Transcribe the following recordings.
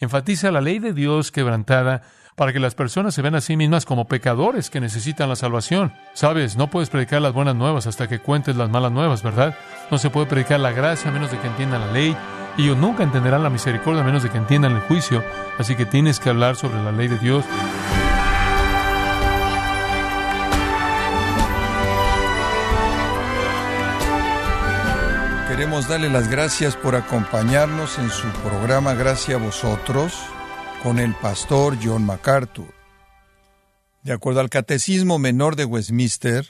Enfatiza la ley de Dios quebrantada para que las personas se vean a sí mismas como pecadores que necesitan la salvación. Sabes, no puedes predicar las buenas nuevas hasta que cuentes las malas nuevas, ¿verdad? No se puede predicar la gracia a menos de que entiendan la ley. Y ellos nunca entenderán la misericordia a menos de que entiendan el juicio. Así que tienes que hablar sobre la ley de Dios. Queremos darle las gracias por acompañarnos en su programa Gracias a vosotros con el pastor John MacArthur. De acuerdo al Catecismo Menor de Westminster,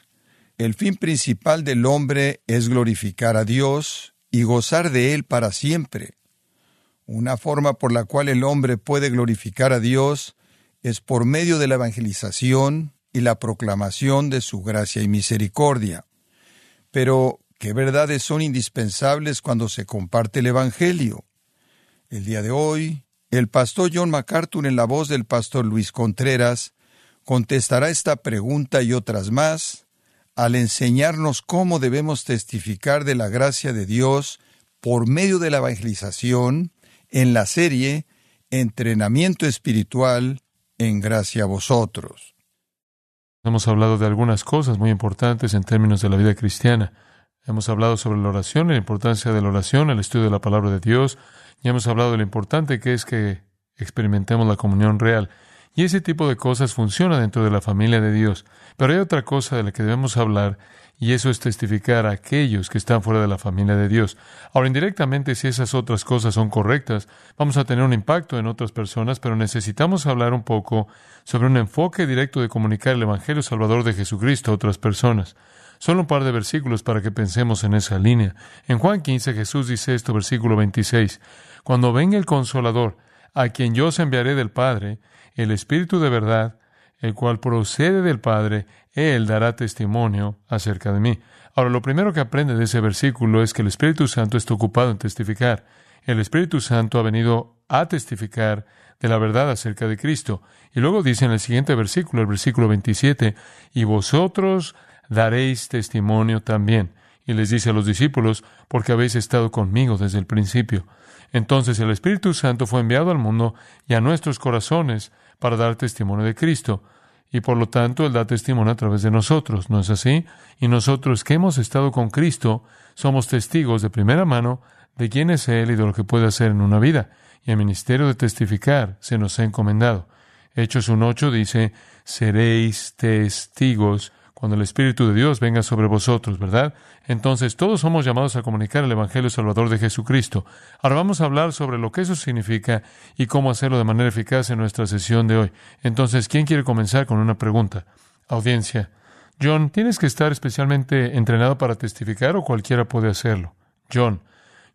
el fin principal del hombre es glorificar a Dios y gozar de Él para siempre. Una forma por la cual el hombre puede glorificar a Dios es por medio de la evangelización y la proclamación de su gracia y misericordia. Pero, ¿qué verdades son indispensables cuando se comparte el Evangelio? El día de hoy, el pastor John MacArthur, en la voz del pastor Luis Contreras, contestará esta pregunta y otras más al enseñarnos cómo debemos testificar de la gracia de Dios por medio de la evangelización en la serie Entrenamiento Espiritual en Gracia a Vosotros. Hemos hablado de algunas cosas muy importantes en términos de la vida cristiana. Hemos hablado sobre la oración, la importancia de la oración, el estudio de la palabra de Dios, ya hemos hablado de lo importante que es que experimentemos la comunión real. Y ese tipo de cosas funciona dentro de la familia de Dios. Pero hay otra cosa de la que debemos hablar, y eso es testificar a aquellos que están fuera de la familia de Dios. Ahora, indirectamente, si esas otras cosas son correctas, vamos a tener un impacto en otras personas, pero necesitamos hablar un poco sobre un enfoque directo de comunicar el Evangelio Salvador de Jesucristo a otras personas. Solo un par de versículos para que pensemos en esa línea. En Juan 15 Jesús dice esto, versículo 26. Cuando venga el consolador, a quien yo os enviaré del Padre, el Espíritu de verdad, el cual procede del Padre, Él dará testimonio acerca de mí. Ahora, lo primero que aprende de ese versículo es que el Espíritu Santo está ocupado en testificar. El Espíritu Santo ha venido a testificar de la verdad acerca de Cristo. Y luego dice en el siguiente versículo, el versículo 27, y vosotros daréis testimonio también. Y les dice a los discípulos, porque habéis estado conmigo desde el principio. Entonces el Espíritu Santo fue enviado al mundo y a nuestros corazones para dar testimonio de Cristo. Y por lo tanto Él da testimonio a través de nosotros, ¿no es así? Y nosotros que hemos estado con Cristo somos testigos de primera mano de quién es Él y de lo que puede hacer en una vida. Y el ministerio de testificar se nos ha encomendado. Hechos 1.8 dice, seréis testigos cuando el Espíritu de Dios venga sobre vosotros, ¿verdad? Entonces todos somos llamados a comunicar el Evangelio Salvador de Jesucristo. Ahora vamos a hablar sobre lo que eso significa y cómo hacerlo de manera eficaz en nuestra sesión de hoy. Entonces, ¿quién quiere comenzar con una pregunta? Audiencia. John, ¿tienes que estar especialmente entrenado para testificar o cualquiera puede hacerlo? John,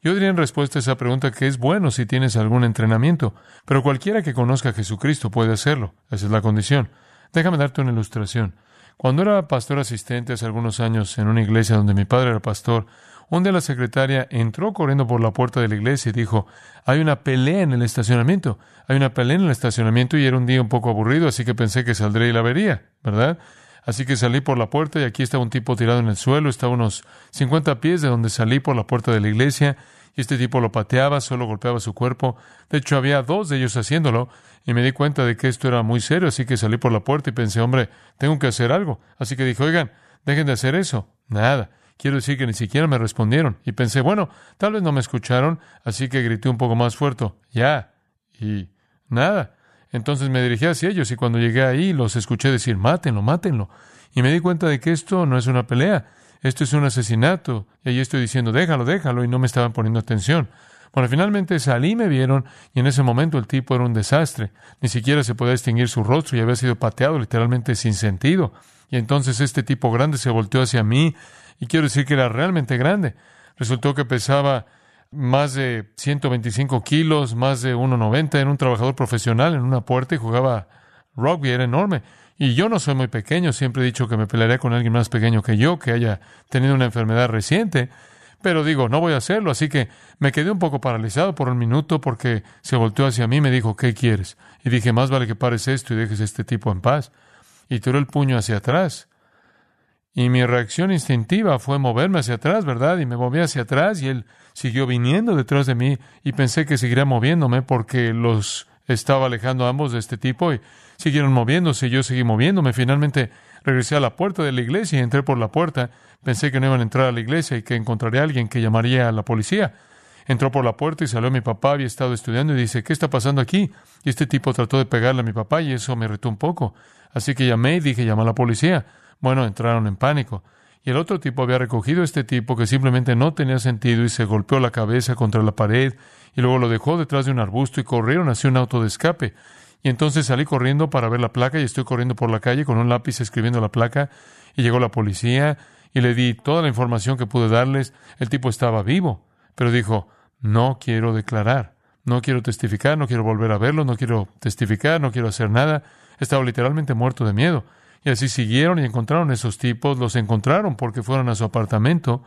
yo diría en respuesta a esa pregunta que es bueno si tienes algún entrenamiento, pero cualquiera que conozca a Jesucristo puede hacerlo. Esa es la condición. Déjame darte una ilustración. Cuando era pastor asistente hace algunos años en una iglesia donde mi padre era pastor, un día la secretaria entró corriendo por la puerta de la iglesia y dijo, hay una pelea en el estacionamiento, hay una pelea en el estacionamiento y era un día un poco aburrido, así que pensé que saldré y la vería, ¿verdad? Así que salí por la puerta y aquí estaba un tipo tirado en el suelo, estaba unos 50 pies de donde salí por la puerta de la iglesia y este tipo lo pateaba, solo golpeaba su cuerpo. De hecho, había dos de ellos haciéndolo y me di cuenta de que esto era muy serio, así que salí por la puerta y pensé, hombre, tengo que hacer algo. Así que dije, oigan, dejen de hacer eso. Nada. Quiero decir que ni siquiera me respondieron. Y pensé, bueno, tal vez no me escucharon, así que grité un poco más fuerte, ya. Y nada. Entonces me dirigí hacia ellos y cuando llegué ahí los escuché decir, mátenlo, mátenlo. Y me di cuenta de que esto no es una pelea, esto es un asesinato. Y ahí estoy diciendo, déjalo, déjalo, y no me estaban poniendo atención. Bueno, finalmente salí me vieron, y en ese momento el tipo era un desastre. Ni siquiera se podía distinguir su rostro y había sido pateado literalmente sin sentido. Y entonces este tipo grande se volteó hacia mí, y quiero decir que era realmente grande. Resultó que pesaba más de 125 kilos, más de 1,90, era un trabajador profesional en una puerta y jugaba rugby, era enorme. Y yo no soy muy pequeño, siempre he dicho que me pelearé con alguien más pequeño que yo, que haya tenido una enfermedad reciente, pero digo, no voy a hacerlo, así que me quedé un poco paralizado por un minuto porque se volteó hacia mí y me dijo, ¿qué quieres? Y dije, más vale que pares esto y dejes a este tipo en paz. Y tiró el puño hacia atrás. Y mi reacción instintiva fue moverme hacia atrás, ¿verdad? Y me moví hacia atrás y él siguió viniendo detrás de mí y pensé que seguiría moviéndome porque los estaba alejando ambos de este tipo y siguieron moviéndose y yo seguí moviéndome. Finalmente regresé a la puerta de la iglesia y entré por la puerta. Pensé que no iban a entrar a la iglesia y que encontraría a alguien que llamaría a la policía. Entró por la puerta y salió mi papá, había estado estudiando y dice, ¿qué está pasando aquí? Y este tipo trató de pegarle a mi papá y eso me retó un poco. Así que llamé y dije, llama a la policía. Bueno, entraron en pánico. Y el otro tipo había recogido a este tipo que simplemente no tenía sentido y se golpeó la cabeza contra la pared y luego lo dejó detrás de un arbusto y corrieron hacia un auto de escape. Y entonces salí corriendo para ver la placa y estoy corriendo por la calle con un lápiz escribiendo la placa y llegó la policía y le di toda la información que pude darles. El tipo estaba vivo, pero dijo, no quiero declarar, no quiero testificar, no quiero volver a verlo, no quiero testificar, no quiero hacer nada. Estaba literalmente muerto de miedo. Y así siguieron y encontraron esos tipos, los encontraron porque fueron a su apartamento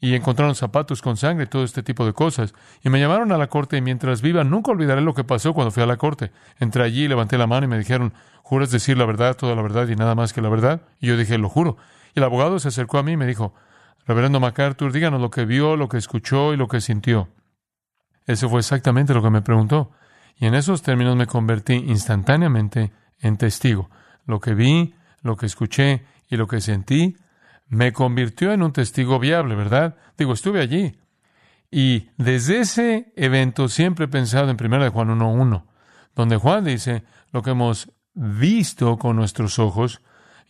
y encontraron zapatos con sangre, todo este tipo de cosas. Y me llamaron a la corte y mientras viva nunca olvidaré lo que pasó cuando fui a la corte. Entré allí, levanté la mano y me dijeron, ¿juras decir la verdad, toda la verdad y nada más que la verdad? Y yo dije, lo juro. Y el abogado se acercó a mí y me dijo, Reverendo MacArthur, díganos lo que vio, lo que escuchó y lo que sintió. Eso fue exactamente lo que me preguntó. Y en esos términos me convertí instantáneamente en testigo. Lo que vi, lo que escuché y lo que sentí me convirtió en un testigo viable, ¿verdad? Digo, estuve allí. Y desde ese evento siempre he pensado en 1 de Juan 1.1, donde Juan dice, lo que hemos visto con nuestros ojos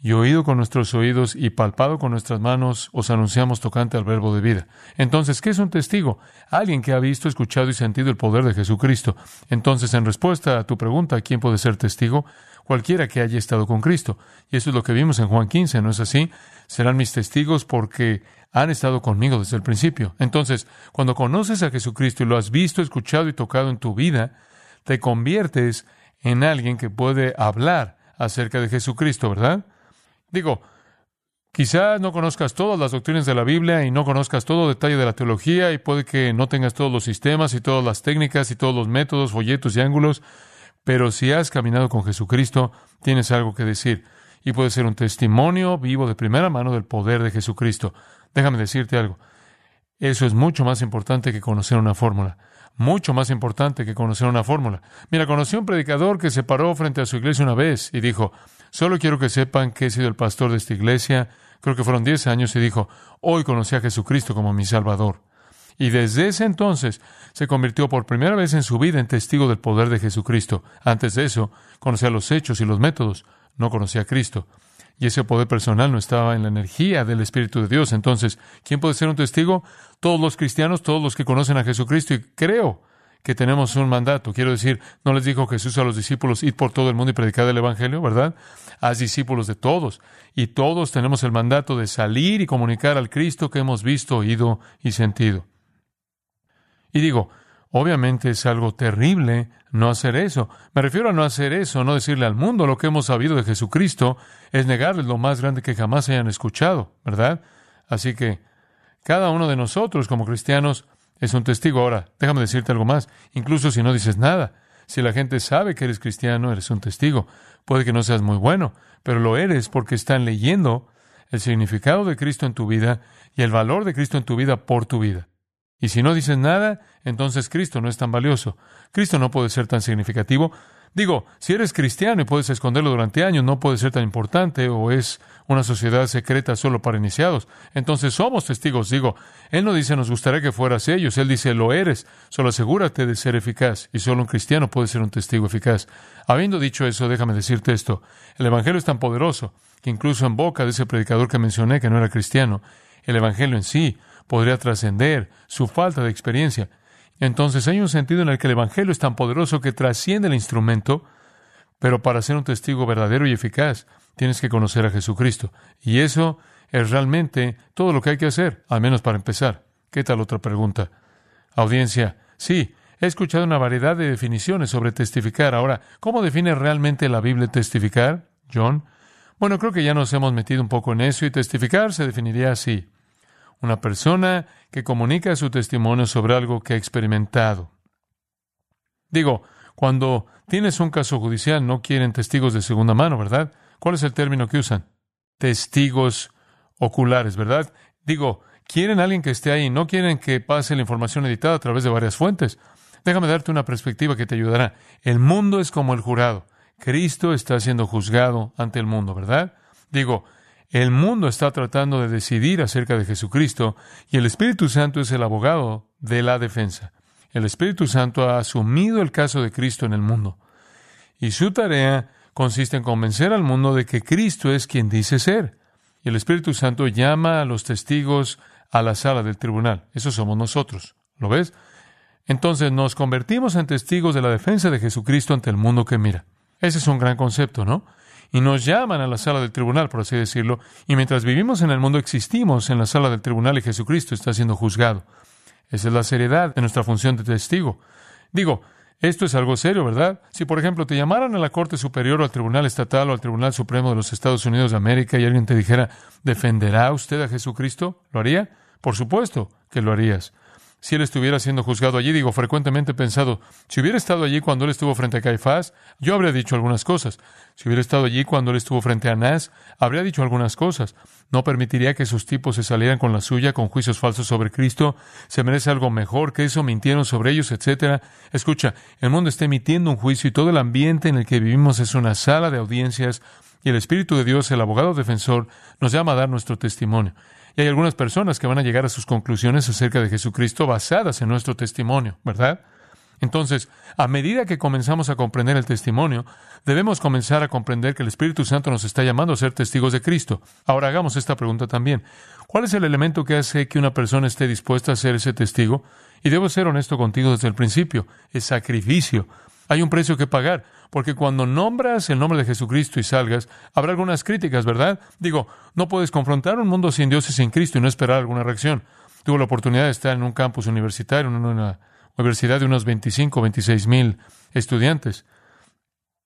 y oído con nuestros oídos y palpado con nuestras manos, os anunciamos tocante al verbo de vida. Entonces, ¿qué es un testigo? Alguien que ha visto, escuchado y sentido el poder de Jesucristo. Entonces, en respuesta a tu pregunta, ¿quién puede ser testigo? Cualquiera que haya estado con Cristo. Y eso es lo que vimos en Juan 15, ¿no es así? Serán mis testigos porque han estado conmigo desde el principio. Entonces, cuando conoces a Jesucristo y lo has visto, escuchado y tocado en tu vida, te conviertes en alguien que puede hablar acerca de Jesucristo, ¿verdad? Digo, quizás no conozcas todas las doctrinas de la Biblia y no conozcas todo detalle de la teología y puede que no tengas todos los sistemas y todas las técnicas y todos los métodos, folletos y ángulos, pero si has caminado con Jesucristo, tienes algo que decir y puede ser un testimonio vivo de primera mano del poder de Jesucristo. Déjame decirte algo. Eso es mucho más importante que conocer una fórmula. Mucho más importante que conocer una fórmula. Mira, conocí a un predicador que se paró frente a su iglesia una vez y dijo, Solo quiero que sepan que he sido el pastor de esta iglesia, creo que fueron diez años, y dijo, hoy conocí a Jesucristo como mi Salvador. Y desde ese entonces se convirtió por primera vez en su vida en testigo del poder de Jesucristo. Antes de eso, conocía los hechos y los métodos, no conocía a Cristo. Y ese poder personal no estaba en la energía del Espíritu de Dios. Entonces, ¿quién puede ser un testigo? Todos los cristianos, todos los que conocen a Jesucristo. Y creo que tenemos un mandato. Quiero decir, no les dijo Jesús a los discípulos, id por todo el mundo y predicad el Evangelio, ¿verdad? Haz discípulos de todos. Y todos tenemos el mandato de salir y comunicar al Cristo que hemos visto, oído y sentido. Y digo, obviamente es algo terrible no hacer eso. Me refiero a no hacer eso, no decirle al mundo lo que hemos sabido de Jesucristo, es negarles lo más grande que jamás hayan escuchado, ¿verdad? Así que cada uno de nosotros como cristianos es un testigo. Ahora, déjame decirte algo más. Incluso si no dices nada, si la gente sabe que eres cristiano, eres un testigo. Puede que no seas muy bueno, pero lo eres porque están leyendo el significado de Cristo en tu vida y el valor de Cristo en tu vida por tu vida. Y si no dices nada, entonces Cristo no es tan valioso. Cristo no puede ser tan significativo Digo, si eres cristiano y puedes esconderlo durante años, no puede ser tan importante o es una sociedad secreta solo para iniciados. Entonces somos testigos. Digo, Él no dice nos gustaría que fueras ellos, Él dice lo eres. Solo asegúrate de ser eficaz y solo un cristiano puede ser un testigo eficaz. Habiendo dicho eso, déjame decirte esto. El Evangelio es tan poderoso que incluso en boca de ese predicador que mencioné que no era cristiano, el Evangelio en sí podría trascender su falta de experiencia. Entonces hay un sentido en el que el Evangelio es tan poderoso que trasciende el instrumento, pero para ser un testigo verdadero y eficaz tienes que conocer a Jesucristo. Y eso es realmente todo lo que hay que hacer, al menos para empezar. ¿Qué tal otra pregunta? Audiencia, sí, he escuchado una variedad de definiciones sobre testificar. Ahora, ¿cómo define realmente la Biblia testificar, John? Bueno, creo que ya nos hemos metido un poco en eso y testificar se definiría así. Una persona que comunica su testimonio sobre algo que ha experimentado. Digo, cuando tienes un caso judicial no quieren testigos de segunda mano, ¿verdad? ¿Cuál es el término que usan? Testigos oculares, ¿verdad? Digo, quieren a alguien que esté ahí, no quieren que pase la información editada a través de varias fuentes. Déjame darte una perspectiva que te ayudará. El mundo es como el jurado. Cristo está siendo juzgado ante el mundo, ¿verdad? Digo, el mundo está tratando de decidir acerca de Jesucristo y el Espíritu Santo es el abogado de la defensa. El Espíritu Santo ha asumido el caso de Cristo en el mundo. Y su tarea consiste en convencer al mundo de que Cristo es quien dice ser. Y el Espíritu Santo llama a los testigos a la sala del tribunal. Eso somos nosotros. ¿Lo ves? Entonces nos convertimos en testigos de la defensa de Jesucristo ante el mundo que mira. Ese es un gran concepto, ¿no? Y nos llaman a la sala del tribunal, por así decirlo, y mientras vivimos en el mundo existimos en la sala del tribunal y Jesucristo está siendo juzgado. Esa es la seriedad de nuestra función de testigo. Digo, esto es algo serio, ¿verdad? Si, por ejemplo, te llamaran a la Corte Superior o al Tribunal Estatal o al Tribunal Supremo de los Estados Unidos de América y alguien te dijera, ¿defenderá usted a Jesucristo? ¿Lo haría? Por supuesto que lo harías si él estuviera siendo juzgado allí. Digo, frecuentemente he pensado, si hubiera estado allí cuando él estuvo frente a Caifás, yo habría dicho algunas cosas. Si hubiera estado allí cuando él estuvo frente a Anás, habría dicho algunas cosas. No permitiría que esos tipos se salieran con la suya, con juicios falsos sobre Cristo. Se merece algo mejor que eso, mintieron sobre ellos, etcétera. Escucha, el mundo está emitiendo un juicio y todo el ambiente en el que vivimos es una sala de audiencias y el Espíritu de Dios, el abogado defensor, nos llama a dar nuestro testimonio. Y hay algunas personas que van a llegar a sus conclusiones acerca de Jesucristo basadas en nuestro testimonio, ¿verdad? Entonces, a medida que comenzamos a comprender el testimonio, debemos comenzar a comprender que el Espíritu Santo nos está llamando a ser testigos de Cristo. Ahora hagamos esta pregunta también. ¿Cuál es el elemento que hace que una persona esté dispuesta a ser ese testigo? Y debo ser honesto contigo desde el principio. Es sacrificio. Hay un precio que pagar, porque cuando nombras el nombre de Jesucristo y salgas, habrá algunas críticas, ¿verdad? Digo, no puedes confrontar un mundo sin Dios y sin Cristo y no esperar alguna reacción. Tuve la oportunidad de estar en un campus universitario, en una universidad de unos 25 o 26 mil estudiantes,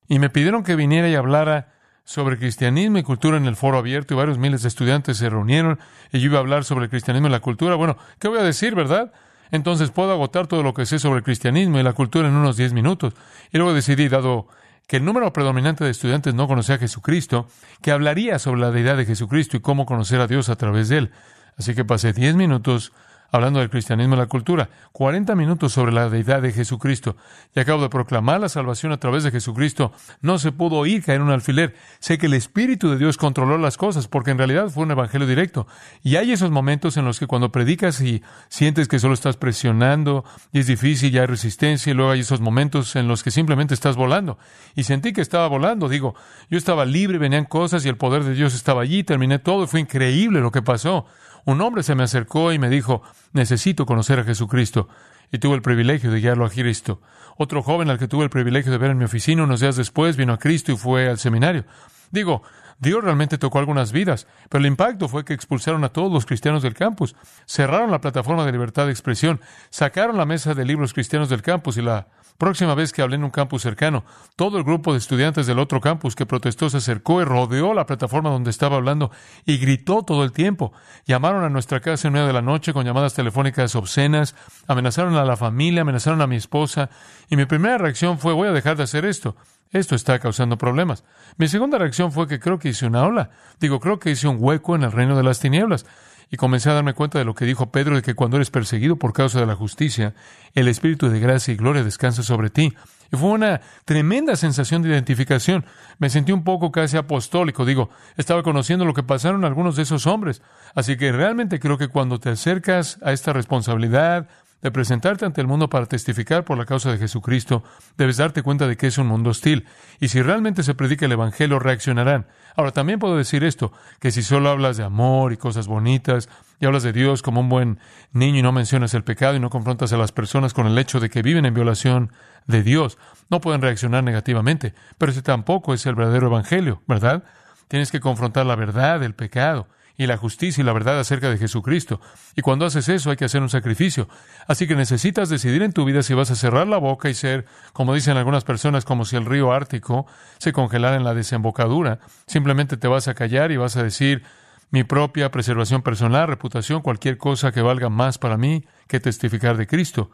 y me pidieron que viniera y hablara sobre cristianismo y cultura en el foro abierto y varios miles de estudiantes se reunieron y yo iba a hablar sobre el cristianismo y la cultura. Bueno, ¿qué voy a decir, verdad? Entonces puedo agotar todo lo que sé sobre el cristianismo y la cultura en unos diez minutos. Y luego decidí, dado que el número predominante de estudiantes no conocía a Jesucristo, que hablaría sobre la deidad de Jesucristo y cómo conocer a Dios a través de él. Así que pasé diez minutos hablando del cristianismo y la cultura, 40 minutos sobre la deidad de Jesucristo, y acabo de proclamar la salvación a través de Jesucristo. No se pudo oír caer un alfiler. Sé que el Espíritu de Dios controló las cosas, porque en realidad fue un evangelio directo. Y hay esos momentos en los que cuando predicas y sientes que solo estás presionando y es difícil, y hay resistencia, y luego hay esos momentos en los que simplemente estás volando. Y sentí que estaba volando, digo, yo estaba libre, venían cosas y el poder de Dios estaba allí, terminé todo y fue increíble lo que pasó. Un hombre se me acercó y me dijo, necesito conocer a Jesucristo. Y tuve el privilegio de guiarlo a Cristo. Otro joven al que tuve el privilegio de ver en mi oficina unos días después vino a Cristo y fue al seminario. Digo, Dios realmente tocó algunas vidas, pero el impacto fue que expulsaron a todos los cristianos del campus, cerraron la plataforma de libertad de expresión, sacaron la mesa de libros cristianos del campus y la Próxima vez que hablé en un campus cercano, todo el grupo de estudiantes del otro campus que protestó se acercó y rodeó la plataforma donde estaba hablando y gritó todo el tiempo. Llamaron a nuestra casa en medio de la noche con llamadas telefónicas obscenas, amenazaron a la familia, amenazaron a mi esposa y mi primera reacción fue voy a dejar de hacer esto. Esto está causando problemas. Mi segunda reacción fue que creo que hice una ola. Digo, creo que hice un hueco en el reino de las tinieblas y comencé a darme cuenta de lo que dijo Pedro, de que cuando eres perseguido por causa de la justicia, el Espíritu de gracia y gloria descansa sobre ti. Y fue una tremenda sensación de identificación. Me sentí un poco casi apostólico. Digo, estaba conociendo lo que pasaron algunos de esos hombres. Así que realmente creo que cuando te acercas a esta responsabilidad, de presentarte ante el mundo para testificar por la causa de Jesucristo, debes darte cuenta de que es un mundo hostil. Y si realmente se predica el Evangelio, reaccionarán. Ahora, también puedo decir esto, que si solo hablas de amor y cosas bonitas, y hablas de Dios como un buen niño y no mencionas el pecado y no confrontas a las personas con el hecho de que viven en violación de Dios, no pueden reaccionar negativamente. Pero ese tampoco es el verdadero Evangelio, ¿verdad? Tienes que confrontar la verdad, el pecado y la justicia y la verdad acerca de Jesucristo. Y cuando haces eso hay que hacer un sacrificio. Así que necesitas decidir en tu vida si vas a cerrar la boca y ser, como dicen algunas personas, como si el río Ártico se congelara en la desembocadura. Simplemente te vas a callar y vas a decir mi propia preservación personal, reputación, cualquier cosa que valga más para mí que testificar de Cristo.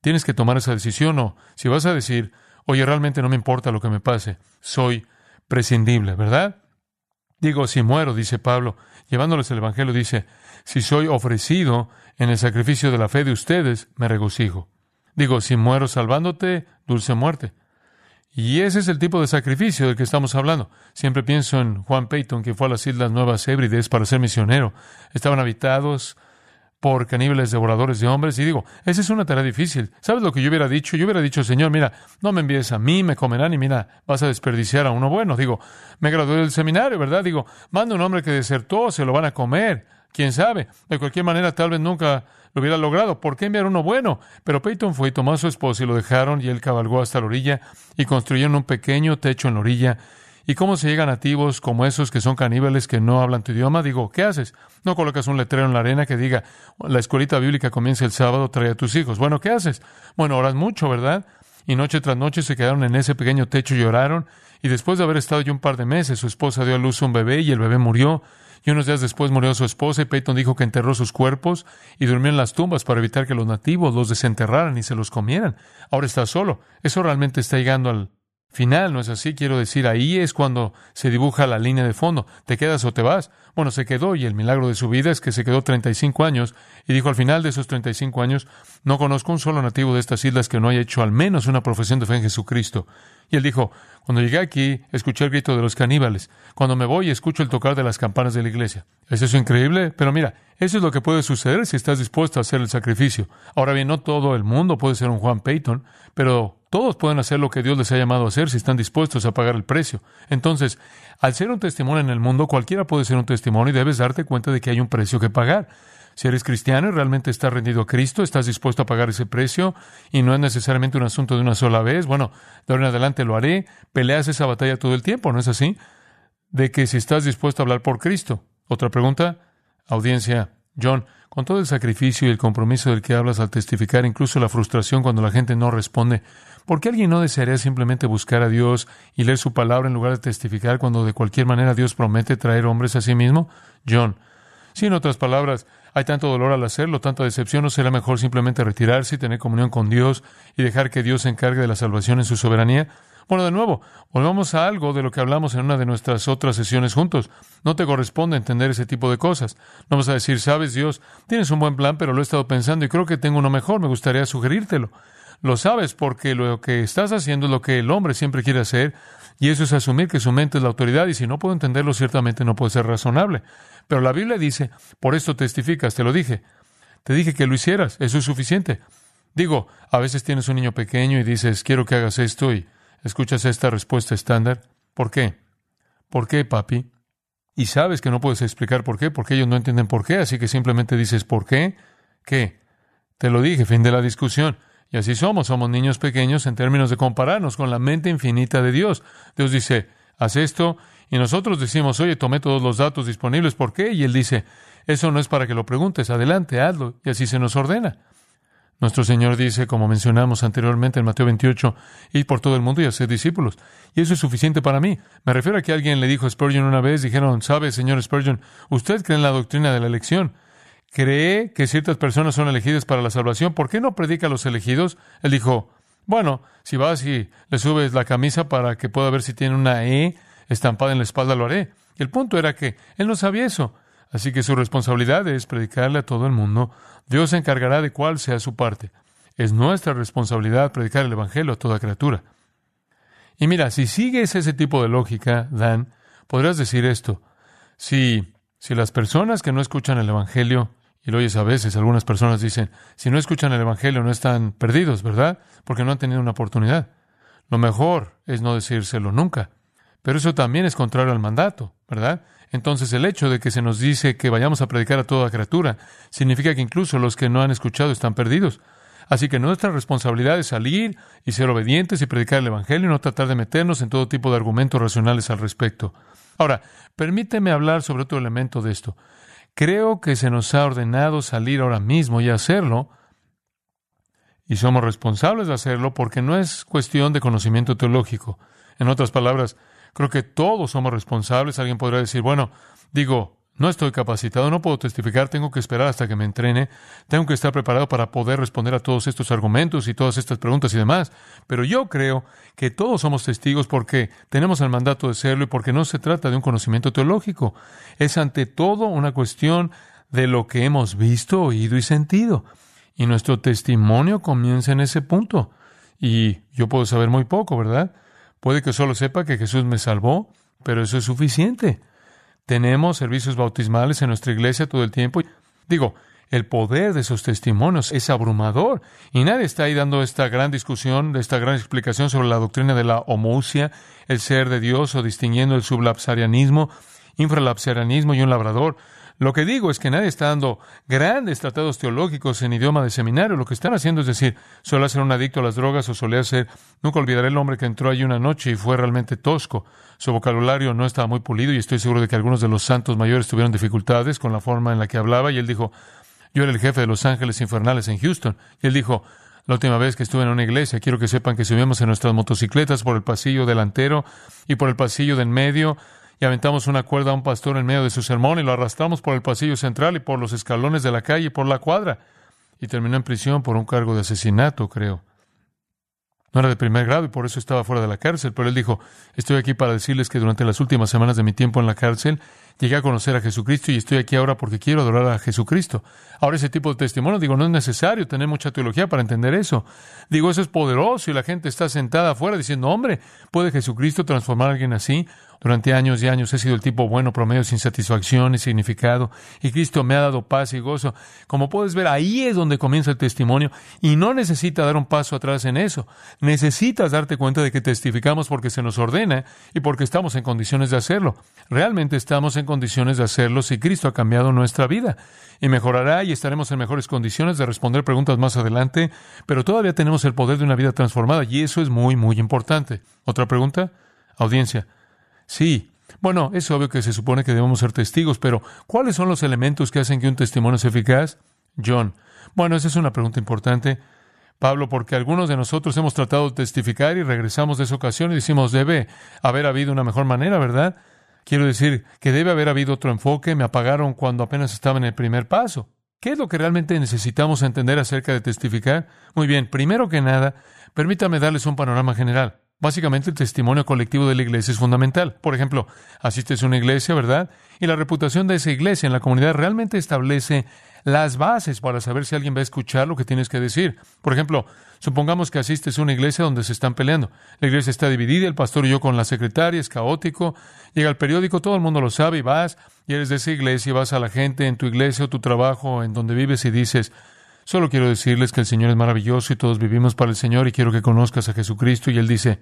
Tienes que tomar esa decisión o si vas a decir, oye, realmente no me importa lo que me pase, soy prescindible, ¿verdad? Digo, si muero, dice Pablo, llevándoles el Evangelio, dice, si soy ofrecido en el sacrificio de la fe de ustedes, me regocijo. Digo, si muero salvándote, dulce muerte. Y ese es el tipo de sacrificio del que estamos hablando. Siempre pienso en Juan Peyton, que fue a las Islas Nuevas Hébrides para ser misionero. Estaban habitados por caníbales devoradores de hombres. Y digo, esa es una tarea difícil. ¿Sabes lo que yo hubiera dicho? Yo hubiera dicho, Señor, mira, no me envíes a mí, me comerán y mira, vas a desperdiciar a uno bueno. Digo, me gradué del seminario, ¿verdad? Digo, manda un hombre que desertó, se lo van a comer. ¿Quién sabe? De cualquier manera, tal vez nunca lo hubiera logrado. ¿Por qué enviar uno bueno? Pero Peyton fue y tomó a su esposa y lo dejaron y él cabalgó hasta la orilla y construyeron un pequeño techo en la orilla. ¿Y cómo se llegan nativos como esos que son caníbales que no hablan tu idioma? Digo, ¿qué haces? No colocas un letrero en la arena que diga, la escuelita bíblica comienza el sábado, trae a tus hijos. Bueno, ¿qué haces? Bueno, oras mucho, ¿verdad? Y noche tras noche se quedaron en ese pequeño techo y lloraron. Y después de haber estado ya un par de meses, su esposa dio a luz un bebé y el bebé murió. Y unos días después murió su esposa y Peyton dijo que enterró sus cuerpos y durmió en las tumbas para evitar que los nativos los desenterraran y se los comieran. Ahora está solo. Eso realmente está llegando al final, ¿no es así? Quiero decir, ahí es cuando se dibuja la línea de fondo. ¿Te quedas o te vas? Bueno, se quedó y el milagro de su vida es que se quedó 35 años y dijo al final de esos 35 años, no conozco un solo nativo de estas islas que no haya hecho al menos una profesión de fe en Jesucristo. Y él dijo, cuando llegué aquí, escuché el grito de los caníbales. Cuando me voy, escucho el tocar de las campanas de la iglesia. ¿Es eso increíble? Pero mira, eso es lo que puede suceder si estás dispuesto a hacer el sacrificio. Ahora bien, no todo el mundo puede ser un Juan Peyton, pero todos pueden hacer lo que Dios les ha llamado a hacer si están dispuestos a pagar el precio. Entonces, al ser un testimonio en el mundo, cualquiera puede ser un testimonio y debes darte cuenta de que hay un precio que pagar. Si eres cristiano y realmente estás rendido a Cristo, estás dispuesto a pagar ese precio y no es necesariamente un asunto de una sola vez. Bueno, de ahora en adelante lo haré. Peleas esa batalla todo el tiempo, ¿no es así? De que si estás dispuesto a hablar por Cristo. Otra pregunta, audiencia. John, con todo el sacrificio y el compromiso del que hablas al testificar, incluso la frustración cuando la gente no responde, ¿por qué alguien no desearía simplemente buscar a Dios y leer su palabra en lugar de testificar cuando de cualquier manera Dios promete traer hombres a sí mismo? John, si en otras palabras, hay tanto dolor al hacerlo, tanta decepción, ¿no será mejor simplemente retirarse y tener comunión con Dios y dejar que Dios se encargue de la salvación en su soberanía? Bueno, de nuevo, volvamos a algo de lo que hablamos en una de nuestras otras sesiones juntos. No te corresponde entender ese tipo de cosas. No a decir, sabes, Dios, tienes un buen plan, pero lo he estado pensando y creo que tengo uno mejor, me gustaría sugerírtelo. Lo sabes porque lo que estás haciendo es lo que el hombre siempre quiere hacer y eso es asumir que su mente es la autoridad y si no puedo entenderlo, ciertamente no puede ser razonable. Pero la Biblia dice, por esto testificas, te lo dije. Te dije que lo hicieras, eso es suficiente. Digo, a veces tienes un niño pequeño y dices, quiero que hagas esto y escuchas esta respuesta estándar. ¿Por qué? ¿Por qué, papi? Y sabes que no puedes explicar por qué, porque ellos no entienden por qué, así que simplemente dices, ¿por qué? ¿Qué? Te lo dije, fin de la discusión. Y así somos, somos niños pequeños en términos de compararnos con la mente infinita de Dios. Dios dice, haz esto, y nosotros decimos, oye, tomé todos los datos disponibles, ¿por qué? Y Él dice, eso no es para que lo preguntes, adelante, hazlo, y así se nos ordena. Nuestro Señor dice, como mencionamos anteriormente en Mateo 28, ir por todo el mundo y hacer discípulos. Y eso es suficiente para mí. Me refiero a que alguien le dijo a Spurgeon una vez, dijeron, sabe, señor Spurgeon, usted cree en la doctrina de la elección cree que ciertas personas son elegidas para la salvación, ¿por qué no predica a los elegidos? Él dijo, bueno, si vas y le subes la camisa para que pueda ver si tiene una E estampada en la espalda, lo haré. El punto era que él no sabía eso. Así que su responsabilidad es predicarle a todo el mundo. Dios se encargará de cuál sea su parte. Es nuestra responsabilidad predicar el Evangelio a toda criatura. Y mira, si sigues ese tipo de lógica, Dan, podrás decir esto. Si, si las personas que no escuchan el Evangelio y lo oyes a veces, algunas personas dicen, si no escuchan el Evangelio no están perdidos, ¿verdad? Porque no han tenido una oportunidad. Lo mejor es no decírselo nunca. Pero eso también es contrario al mandato, ¿verdad? Entonces el hecho de que se nos dice que vayamos a predicar a toda criatura significa que incluso los que no han escuchado están perdidos. Así que nuestra responsabilidad es salir y ser obedientes y predicar el Evangelio y no tratar de meternos en todo tipo de argumentos racionales al respecto. Ahora, permíteme hablar sobre otro elemento de esto. Creo que se nos ha ordenado salir ahora mismo y hacerlo, y somos responsables de hacerlo porque no es cuestión de conocimiento teológico. En otras palabras, creo que todos somos responsables. Alguien podrá decir, bueno, digo, No estoy capacitado, no puedo testificar, tengo que esperar hasta que me entrene, tengo que estar preparado para poder responder a todos estos argumentos y todas estas preguntas y demás. Pero yo creo que todos somos testigos porque tenemos el mandato de serlo y porque no se trata de un conocimiento teológico. Es ante todo una cuestión de lo que hemos visto, oído y sentido. Y nuestro testimonio comienza en ese punto. Y yo puedo saber muy poco, ¿verdad? Puede que solo sepa que Jesús me salvó, pero eso es suficiente. Tenemos servicios bautismales en nuestra iglesia todo el tiempo. Digo, el poder de esos testimonios es abrumador. Y nadie está ahí dando esta gran discusión, esta gran explicación sobre la doctrina de la homousia, el ser de Dios, o distinguiendo el sublapsarianismo, infralapsarianismo y un labrador. Lo que digo es que nadie está dando grandes tratados teológicos en idioma de seminario. Lo que están haciendo es decir, suele ser un adicto a las drogas o solía ser, nunca olvidaré el hombre que entró allí una noche y fue realmente tosco. Su vocabulario no estaba muy pulido y estoy seguro de que algunos de los santos mayores tuvieron dificultades con la forma en la que hablaba y él dijo, yo era el jefe de los ángeles infernales en Houston. Y él dijo, la última vez que estuve en una iglesia, quiero que sepan que subimos en nuestras motocicletas por el pasillo delantero y por el pasillo del medio y aventamos una cuerda a un pastor en medio de su sermón y lo arrastramos por el pasillo central y por los escalones de la calle y por la cuadra. Y terminó en prisión por un cargo de asesinato, creo. No era de primer grado y por eso estaba fuera de la cárcel, pero él dijo, estoy aquí para decirles que durante las últimas semanas de mi tiempo en la cárcel llegué a conocer a Jesucristo y estoy aquí ahora porque quiero adorar a Jesucristo. Ahora ese tipo de testimonio, digo, no es necesario tener mucha teología para entender eso. Digo, eso es poderoso y la gente está sentada afuera diciendo, hombre, ¿puede Jesucristo transformar a alguien así? Durante años y años he sido el tipo bueno, promedio, sin satisfacción y significado, y Cristo me ha dado paz y gozo. Como puedes ver, ahí es donde comienza el testimonio, y no necesita dar un paso atrás en eso. Necesitas darte cuenta de que testificamos porque se nos ordena y porque estamos en condiciones de hacerlo. Realmente estamos en condiciones de hacerlo si Cristo ha cambiado nuestra vida, y mejorará y estaremos en mejores condiciones de responder preguntas más adelante, pero todavía tenemos el poder de una vida transformada, y eso es muy, muy importante. ¿Otra pregunta? Audiencia. Sí. Bueno, es obvio que se supone que debemos ser testigos, pero ¿cuáles son los elementos que hacen que un testimonio sea eficaz? John. Bueno, esa es una pregunta importante. Pablo, porque algunos de nosotros hemos tratado de testificar y regresamos de esa ocasión y decimos, debe haber habido una mejor manera, ¿verdad? Quiero decir que debe haber habido otro enfoque, me apagaron cuando apenas estaba en el primer paso. ¿Qué es lo que realmente necesitamos entender acerca de testificar? Muy bien, primero que nada, permítame darles un panorama general. Básicamente el testimonio colectivo de la iglesia es fundamental. Por ejemplo, asistes a una iglesia, ¿verdad? Y la reputación de esa iglesia en la comunidad realmente establece las bases para saber si alguien va a escuchar lo que tienes que decir. Por ejemplo, supongamos que asistes a una iglesia donde se están peleando. La iglesia está dividida, el pastor y yo con la secretaria, es caótico. Llega el periódico, todo el mundo lo sabe y vas y eres de esa iglesia y vas a la gente en tu iglesia o tu trabajo, en donde vives y dices, Solo quiero decirles que el Señor es maravilloso y todos vivimos para el Señor y quiero que conozcas a Jesucristo. Y Él dice,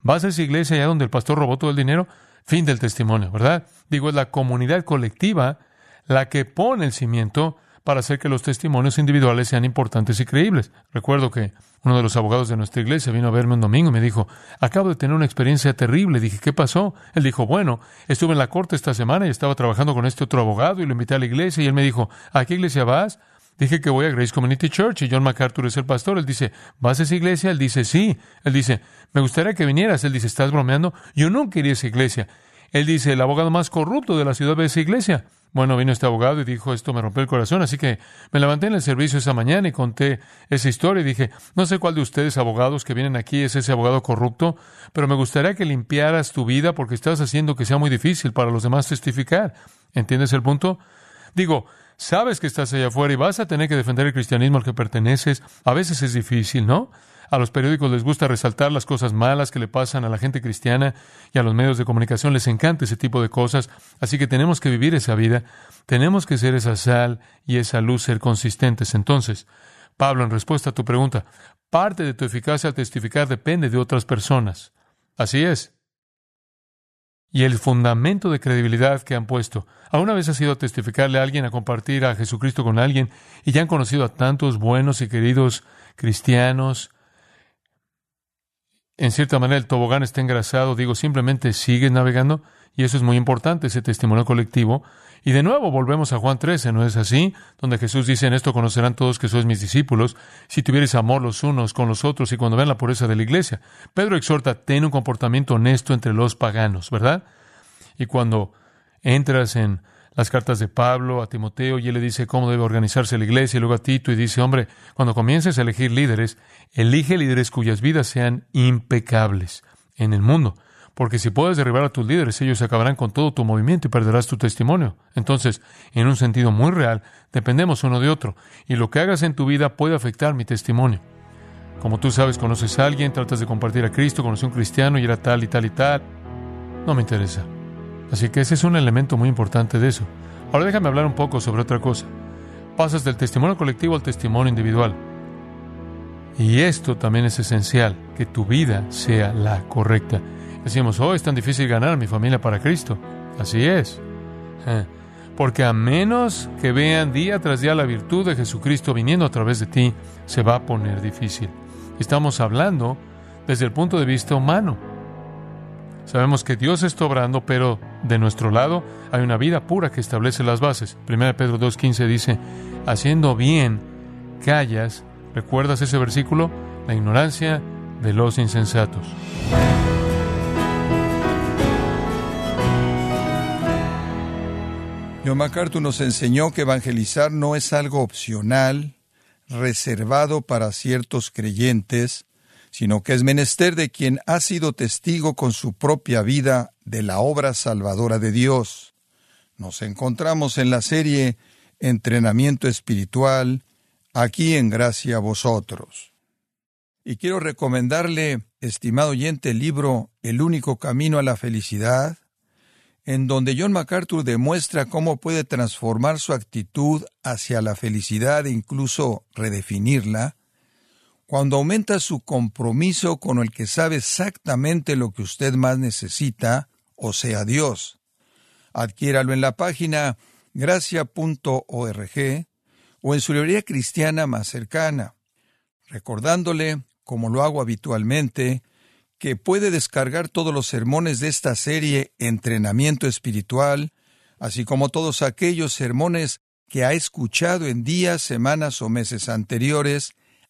¿vas a esa iglesia allá donde el pastor robó todo el dinero? Fin del testimonio, ¿verdad? Digo, es la comunidad colectiva la que pone el cimiento para hacer que los testimonios individuales sean importantes y creíbles. Recuerdo que uno de los abogados de nuestra iglesia vino a verme un domingo y me dijo, acabo de tener una experiencia terrible. Dije, ¿qué pasó? Él dijo, bueno, estuve en la corte esta semana y estaba trabajando con este otro abogado y lo invité a la iglesia y él me dijo, ¿a qué iglesia vas? Dije que voy a Grace Community Church y John MacArthur es el pastor. Él dice, ¿vas a esa iglesia? Él dice, sí. Él dice, me gustaría que vinieras. Él dice, ¿estás bromeando? Yo nunca iría a esa iglesia. Él dice, el abogado más corrupto de la ciudad de esa iglesia. Bueno, vino este abogado y dijo, esto me rompió el corazón, así que me levanté en el servicio esa mañana y conté esa historia y dije, no sé cuál de ustedes abogados que vienen aquí es ese abogado corrupto, pero me gustaría que limpiaras tu vida porque estás haciendo que sea muy difícil para los demás testificar. ¿Entiendes el punto? Digo, Sabes que estás allá afuera y vas a tener que defender el cristianismo al que perteneces. A veces es difícil, ¿no? A los periódicos les gusta resaltar las cosas malas que le pasan a la gente cristiana y a los medios de comunicación les encanta ese tipo de cosas. Así que tenemos que vivir esa vida. Tenemos que ser esa sal y esa luz, ser consistentes. Entonces, Pablo, en respuesta a tu pregunta, parte de tu eficacia al testificar depende de otras personas. Así es y el fundamento de credibilidad que han puesto. ¿Alguna vez ha sido a testificarle a alguien, a compartir a Jesucristo con alguien y ya han conocido a tantos buenos y queridos cristianos? En cierta manera el tobogán está engrasado, digo, simplemente sigues navegando y eso es muy importante, ese testimonio colectivo. Y de nuevo volvemos a Juan 13, ¿no es así? Donde Jesús dice, en esto conocerán todos que sois mis discípulos, si tuvieres amor los unos con los otros y cuando vean la pureza de la iglesia. Pedro exhorta, ten un comportamiento honesto entre los paganos, ¿verdad? Y cuando entras en las cartas de Pablo a Timoteo y él le dice cómo debe organizarse la iglesia y luego a Tito y dice, hombre, cuando comiences a elegir líderes, elige líderes cuyas vidas sean impecables en el mundo. Porque si puedes derribar a tus líderes, ellos acabarán con todo tu movimiento y perderás tu testimonio. Entonces, en un sentido muy real, dependemos uno de otro. Y lo que hagas en tu vida puede afectar mi testimonio. Como tú sabes, conoces a alguien, tratas de compartir a Cristo, conoces a un cristiano y era tal y tal y tal. No me interesa. Así que ese es un elemento muy importante de eso. Ahora déjame hablar un poco sobre otra cosa. Pasas del testimonio colectivo al testimonio individual. Y esto también es esencial, que tu vida sea la correcta. Decimos, oh, es tan difícil ganar a mi familia para Cristo. Así es. Eh, porque a menos que vean día tras día la virtud de Jesucristo viniendo a través de ti, se va a poner difícil. Estamos hablando desde el punto de vista humano. Sabemos que Dios está obrando, pero de nuestro lado hay una vida pura que establece las bases. 1 Pedro 2.15 dice, haciendo bien, callas. ¿Recuerdas ese versículo? La ignorancia de los insensatos. John MacArthur nos enseñó que evangelizar no es algo opcional, reservado para ciertos creyentes, sino que es menester de quien ha sido testigo con su propia vida de la obra salvadora de Dios. Nos encontramos en la serie Entrenamiento Espiritual, aquí en Gracia a Vosotros. Y quiero recomendarle, estimado oyente, el libro El único camino a la felicidad, en donde John MacArthur demuestra cómo puede transformar su actitud hacia la felicidad e incluso redefinirla, cuando aumenta su compromiso con el que sabe exactamente lo que usted más necesita, o sea, Dios. Adquiéralo en la página gracia.org o en su librería cristiana más cercana, recordándole, como lo hago habitualmente, que puede descargar todos los sermones de esta serie Entrenamiento Espiritual, así como todos aquellos sermones que ha escuchado en días, semanas o meses anteriores,